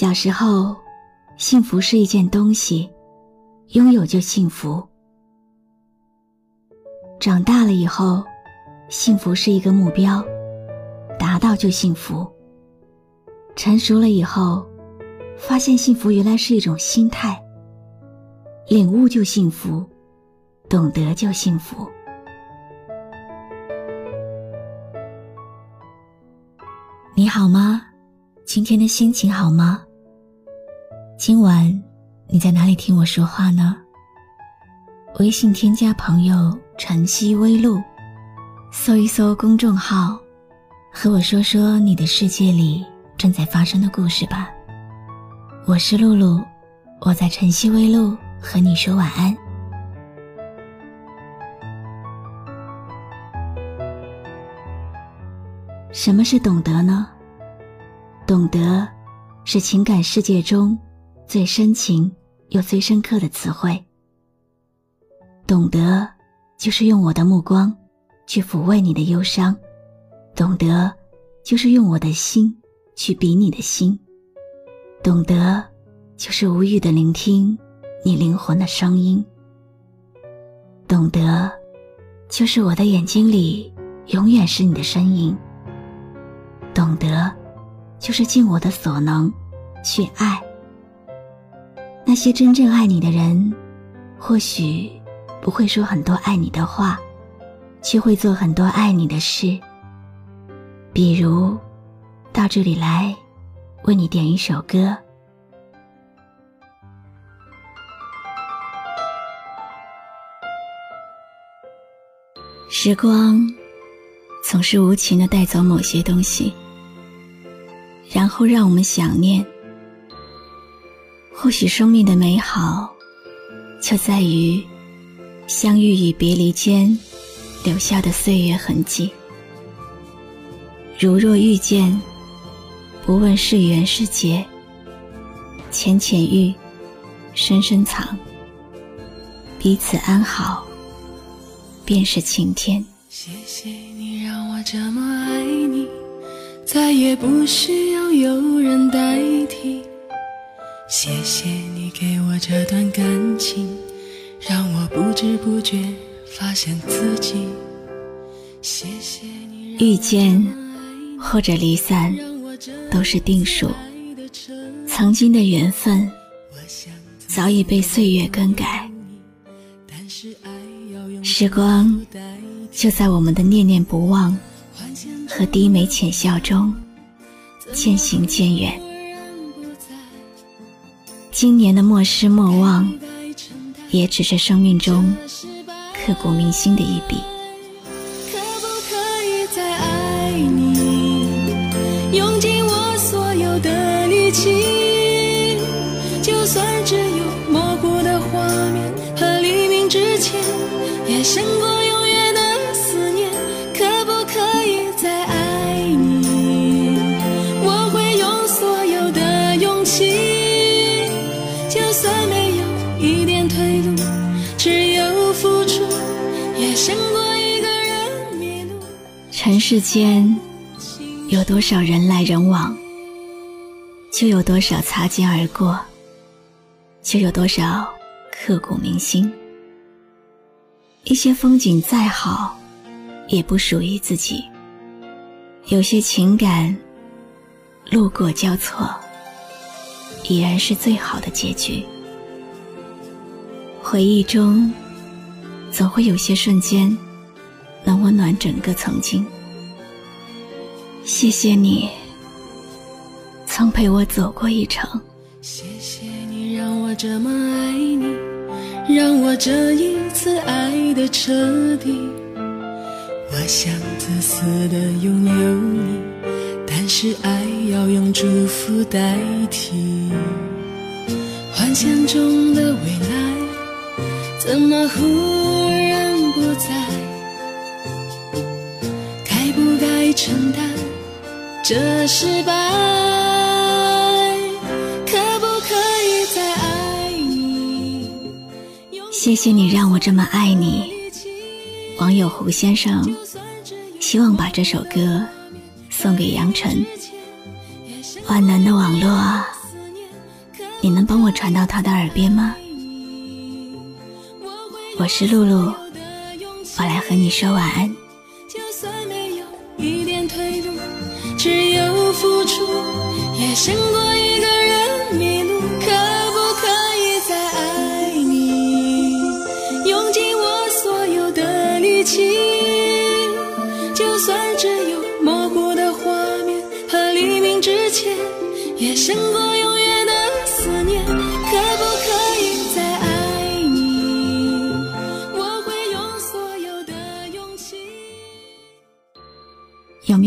小时候，幸福是一件东西，拥有就幸福。长大了以后，幸福是一个目标，达到就幸福。成熟了以后，发现幸福原来是一种心态，领悟就幸福，懂得就幸福。你好吗？今天的心情好吗？今晚你在哪里听我说话呢？微信添加朋友“晨曦微露”，搜一搜公众号，和我说说你的世界里正在发生的故事吧。我是露露，我在晨曦微露和你说晚安。什么是懂得呢？懂得，是情感世界中最深情又最深刻的词汇。懂得，就是用我的目光去抚慰你的忧伤；懂得，就是用我的心去比你的心；懂得，就是无语的聆听你灵魂的声音；懂得，就是我的眼睛里永远是你的身影；懂得。就是尽我的所能去爱那些真正爱你的人，或许不会说很多爱你的话，却会做很多爱你的事。比如，到这里来为你点一首歌。时光总是无情的带走某些东西。然后让我们想念。或许生命的美好，就在于相遇与别离间留下的岁月痕迹。如若遇见，不问是缘是劫，浅浅遇，深深藏，彼此安好，便是晴天。谢谢你让我这么爱你。再也不需要有人代替。谢谢你给我这段感情，让我不知不觉发现自己。谢谢你遇见或者离散都是定数，曾经的缘分早已被岁月更改。时光就在我们的念念不忘。和低眉浅笑中渐行渐远。今年的莫失莫忘，也只是生命中刻骨铭心的一笔。可不可以再爱你，用尽我所有的力气？没有一点退路只有付出也胜过一个人迷路尘世间有多少人来人往，就有多少擦肩而过，就有多少刻骨铭心。一些风景再好，也不属于自己；有些情感路过交错，已然是最好的结局。回忆中，总会有些瞬间。能温暖整个曾经。谢谢你，曾陪我走过一程。谢谢你让我这么爱你，让我这一次爱的彻底。我想自私的拥有你，但是爱要用祝福代替。幻想中的未来，怎么忽然不在？该不该承担这失败？可不可以再爱你？谢谢你让我这么爱你。网友胡先生希望把这首歌送给杨晨。万能的网络啊，你能帮我传到他的耳边吗？我是露露，我来和你说晚安。就算没有一点退路，只有付出，也胜过一个人迷路。可不可以再爱你？用尽我所有的力气，就算只有模糊的画面和黎明之前，也胜过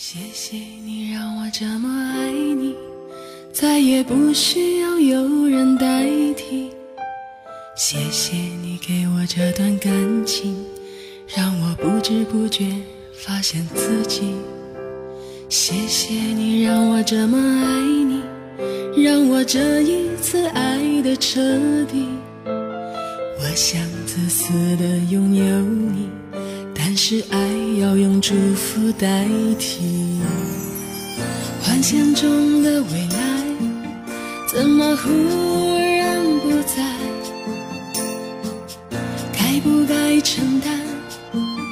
谢谢你让我这么爱你，再也不需要有人代替。谢谢你给我这段感情，让我不知不觉发现自己。谢谢你让我这么爱你，让我这一次爱的彻底。我想自私的拥有你，但是爱要用祝福代替。幻想中的未来，怎么忽然不在？该不该承担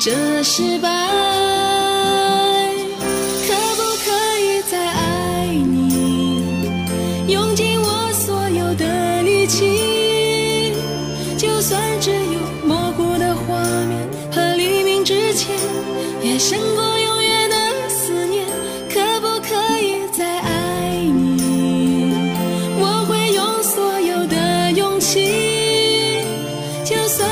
这失败？胜过永远的思念。可不可以再爱你？我会用所有的勇气，就算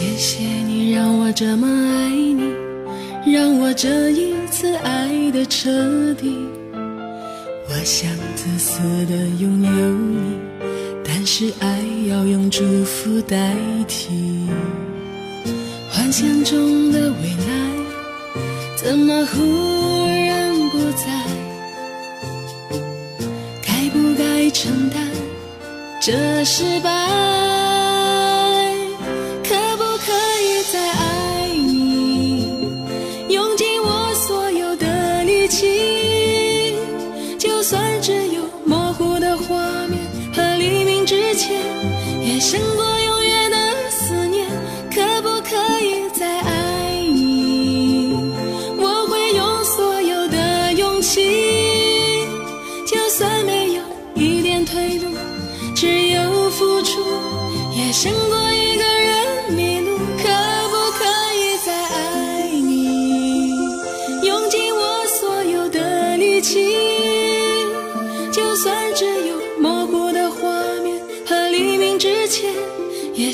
谢谢你让我这么爱你，让我这一次爱的彻底。我想自私的拥有你，但是爱要用祝福代替。幻想中的未来，怎么忽然不在？该不该承担这失败？也胜过永远的思念。可不可以再爱你？我会用所有的勇气，就算没有一点退路，只有付出，也胜过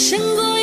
胜过